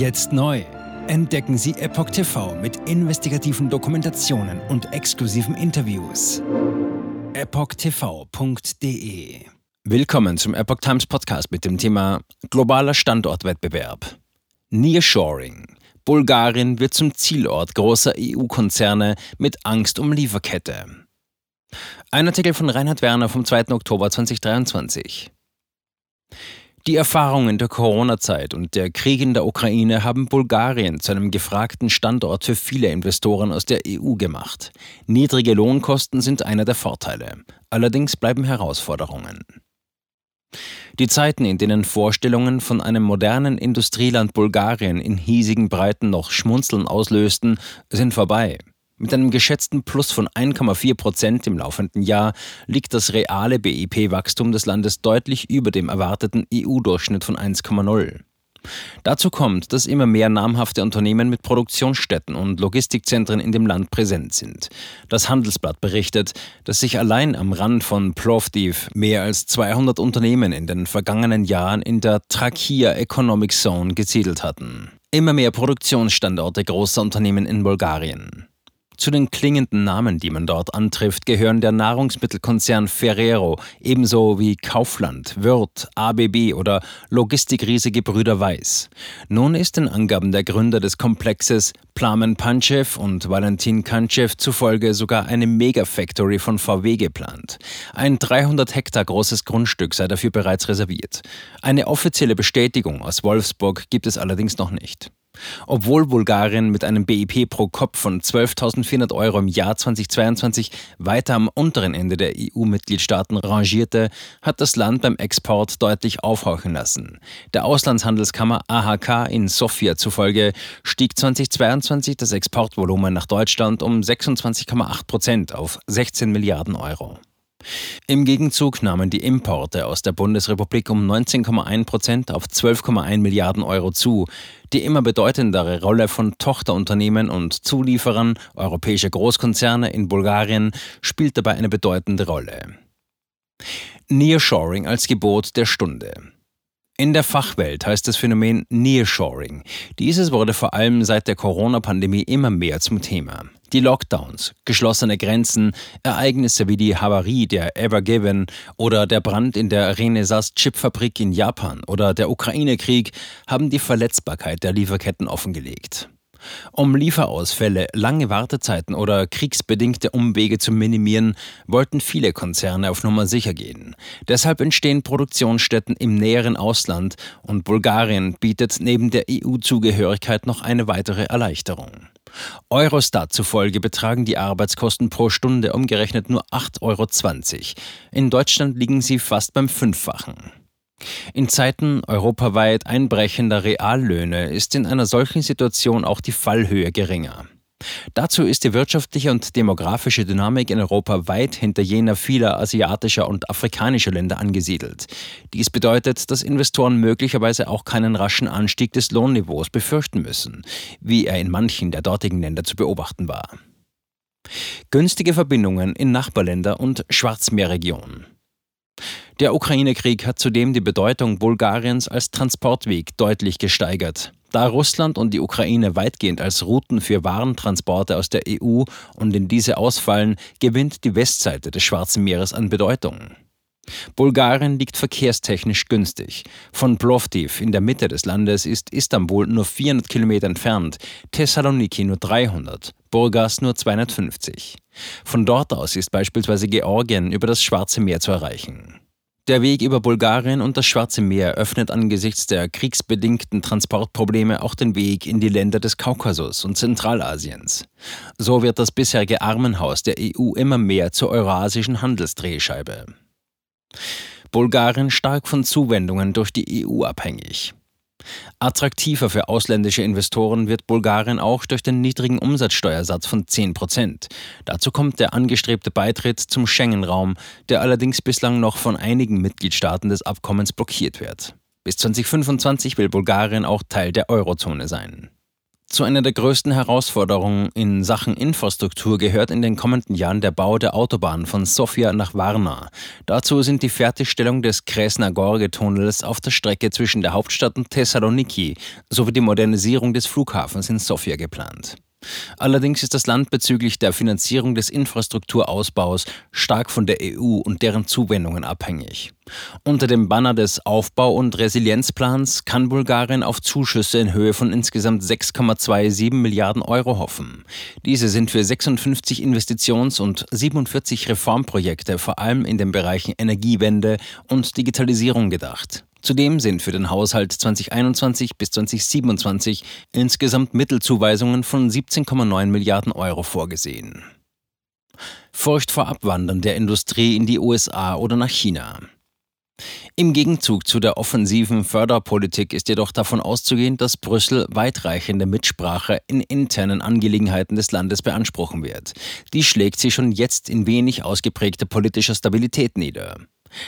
Jetzt neu. Entdecken Sie Epoch TV mit investigativen Dokumentationen und exklusiven Interviews. EpochTV.de Willkommen zum Epoch Times Podcast mit dem Thema Globaler Standortwettbewerb. Nearshoring. Bulgarien wird zum Zielort großer EU-Konzerne mit Angst um Lieferkette. Ein Artikel von Reinhard Werner vom 2. Oktober 2023. Die Erfahrungen der Corona-Zeit und der Krieg in der Ukraine haben Bulgarien zu einem gefragten Standort für viele Investoren aus der EU gemacht. Niedrige Lohnkosten sind einer der Vorteile. Allerdings bleiben Herausforderungen. Die Zeiten, in denen Vorstellungen von einem modernen Industrieland Bulgarien in hiesigen Breiten noch Schmunzeln auslösten, sind vorbei. Mit einem geschätzten Plus von 1,4 Prozent im laufenden Jahr liegt das reale BIP-Wachstum des Landes deutlich über dem erwarteten EU-Durchschnitt von 1,0. Dazu kommt, dass immer mehr namhafte Unternehmen mit Produktionsstätten und Logistikzentren in dem Land präsent sind. Das Handelsblatt berichtet, dass sich allein am Rand von Plovdiv mehr als 200 Unternehmen in den vergangenen Jahren in der Trachia Economic Zone gesiedelt hatten. Immer mehr Produktionsstandorte großer Unternehmen in Bulgarien. Zu den klingenden Namen, die man dort antrifft, gehören der Nahrungsmittelkonzern Ferrero, ebenso wie Kaufland, Wirth, ABB oder Logistikriese Gebrüder Weiß. Nun ist den Angaben der Gründer des Komplexes Plamen Panchev und Valentin Kanchev zufolge sogar eine Megafactory von VW geplant. Ein 300 Hektar großes Grundstück sei dafür bereits reserviert. Eine offizielle Bestätigung aus Wolfsburg gibt es allerdings noch nicht. Obwohl Bulgarien mit einem BIP pro Kopf von 12.400 Euro im Jahr 2022 weiter am unteren Ende der EU-Mitgliedstaaten rangierte, hat das Land beim Export deutlich aufhorchen lassen. Der Auslandshandelskammer AHK in Sofia zufolge stieg 2022 das Exportvolumen nach Deutschland um 26,8 Prozent auf 16 Milliarden Euro. Im Gegenzug nahmen die Importe aus der Bundesrepublik um 19,1 Prozent auf 12,1 Milliarden Euro zu. Die immer bedeutendere Rolle von Tochterunternehmen und Zulieferern europäischer Großkonzerne in Bulgarien spielt dabei eine bedeutende Rolle. Nearshoring als Gebot der Stunde. In der Fachwelt heißt das Phänomen Nearshoring. Dieses wurde vor allem seit der Corona-Pandemie immer mehr zum Thema. Die Lockdowns, geschlossene Grenzen, Ereignisse wie die Havarie der Evergiven oder der Brand in der Renesas-Chipfabrik in Japan oder der Ukraine-Krieg haben die Verletzbarkeit der Lieferketten offengelegt. Um Lieferausfälle, lange Wartezeiten oder kriegsbedingte Umwege zu minimieren, wollten viele Konzerne auf Nummer sicher gehen. Deshalb entstehen Produktionsstätten im näheren Ausland und Bulgarien bietet neben der EU-Zugehörigkeit noch eine weitere Erleichterung. Eurostat zufolge betragen die Arbeitskosten pro Stunde umgerechnet nur 8,20 Euro. In Deutschland liegen sie fast beim Fünffachen. In Zeiten europaweit einbrechender Reallöhne ist in einer solchen Situation auch die Fallhöhe geringer. Dazu ist die wirtschaftliche und demografische Dynamik in Europa weit hinter jener vieler asiatischer und afrikanischer Länder angesiedelt. Dies bedeutet, dass Investoren möglicherweise auch keinen raschen Anstieg des Lohnniveaus befürchten müssen, wie er in manchen der dortigen Länder zu beobachten war. Günstige Verbindungen in Nachbarländer und Schwarzmeerregion. Der Ukraine-Krieg hat zudem die Bedeutung Bulgariens als Transportweg deutlich gesteigert. Da Russland und die Ukraine weitgehend als Routen für Warentransporte aus der EU und in diese ausfallen, gewinnt die Westseite des Schwarzen Meeres an Bedeutung. Bulgarien liegt verkehrstechnisch günstig. Von Plovdiv in der Mitte des Landes ist Istanbul nur 400 Kilometer entfernt, Thessaloniki nur 300, Burgas nur 250. Von dort aus ist beispielsweise Georgien über das Schwarze Meer zu erreichen. Der Weg über Bulgarien und das Schwarze Meer öffnet angesichts der kriegsbedingten Transportprobleme auch den Weg in die Länder des Kaukasus und Zentralasiens. So wird das bisherige Armenhaus der EU immer mehr zur eurasischen Handelsdrehscheibe. Bulgarien stark von Zuwendungen durch die EU abhängig. Attraktiver für ausländische Investoren wird Bulgarien auch durch den niedrigen Umsatzsteuersatz von 10 Prozent. Dazu kommt der angestrebte Beitritt zum Schengen-Raum, der allerdings bislang noch von einigen Mitgliedstaaten des Abkommens blockiert wird. Bis 2025 will Bulgarien auch Teil der Eurozone sein. Zu einer der größten Herausforderungen in Sachen Infrastruktur gehört in den kommenden Jahren der Bau der Autobahn von Sofia nach Varna. Dazu sind die Fertigstellung des Kresna-Gorge-Tunnels auf der Strecke zwischen der Hauptstadt und Thessaloniki sowie die Modernisierung des Flughafens in Sofia geplant. Allerdings ist das Land bezüglich der Finanzierung des Infrastrukturausbaus stark von der EU und deren Zuwendungen abhängig. Unter dem Banner des Aufbau- und Resilienzplans kann Bulgarien auf Zuschüsse in Höhe von insgesamt 6,27 Milliarden Euro hoffen. Diese sind für 56 Investitions- und 47 Reformprojekte vor allem in den Bereichen Energiewende und Digitalisierung gedacht. Zudem sind für den Haushalt 2021 bis 2027 insgesamt Mittelzuweisungen von 17,9 Milliarden Euro vorgesehen. Furcht vor Abwandern der Industrie in die USA oder nach China. Im Gegenzug zu der offensiven Förderpolitik ist jedoch davon auszugehen, dass Brüssel weitreichende Mitsprache in internen Angelegenheiten des Landes beanspruchen wird. Die schlägt sich schon jetzt in wenig ausgeprägter politischer Stabilität nieder.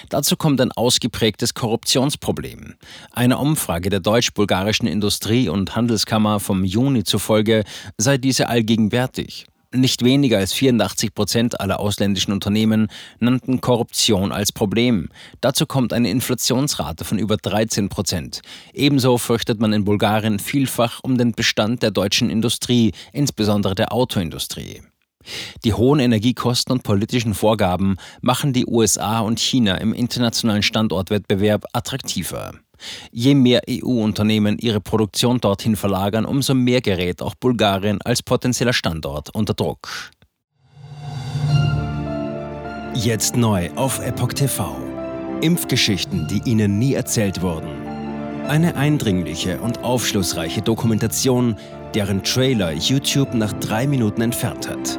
Dazu kommt ein ausgeprägtes Korruptionsproblem. Eine Umfrage der deutsch-bulgarischen Industrie- und Handelskammer vom Juni zufolge sei diese allgegenwärtig. Nicht weniger als 84 Prozent aller ausländischen Unternehmen nannten Korruption als Problem. Dazu kommt eine Inflationsrate von über 13 Prozent. Ebenso fürchtet man in Bulgarien vielfach um den Bestand der deutschen Industrie, insbesondere der Autoindustrie. Die hohen Energiekosten und politischen Vorgaben machen die USA und China im internationalen Standortwettbewerb attraktiver. Je mehr EU-Unternehmen ihre Produktion dorthin verlagern, umso mehr gerät auch Bulgarien als potenzieller Standort unter Druck. Jetzt neu auf Epoch TV. Impfgeschichten, die Ihnen nie erzählt wurden. Eine eindringliche und aufschlussreiche Dokumentation, deren Trailer YouTube nach drei Minuten entfernt hat.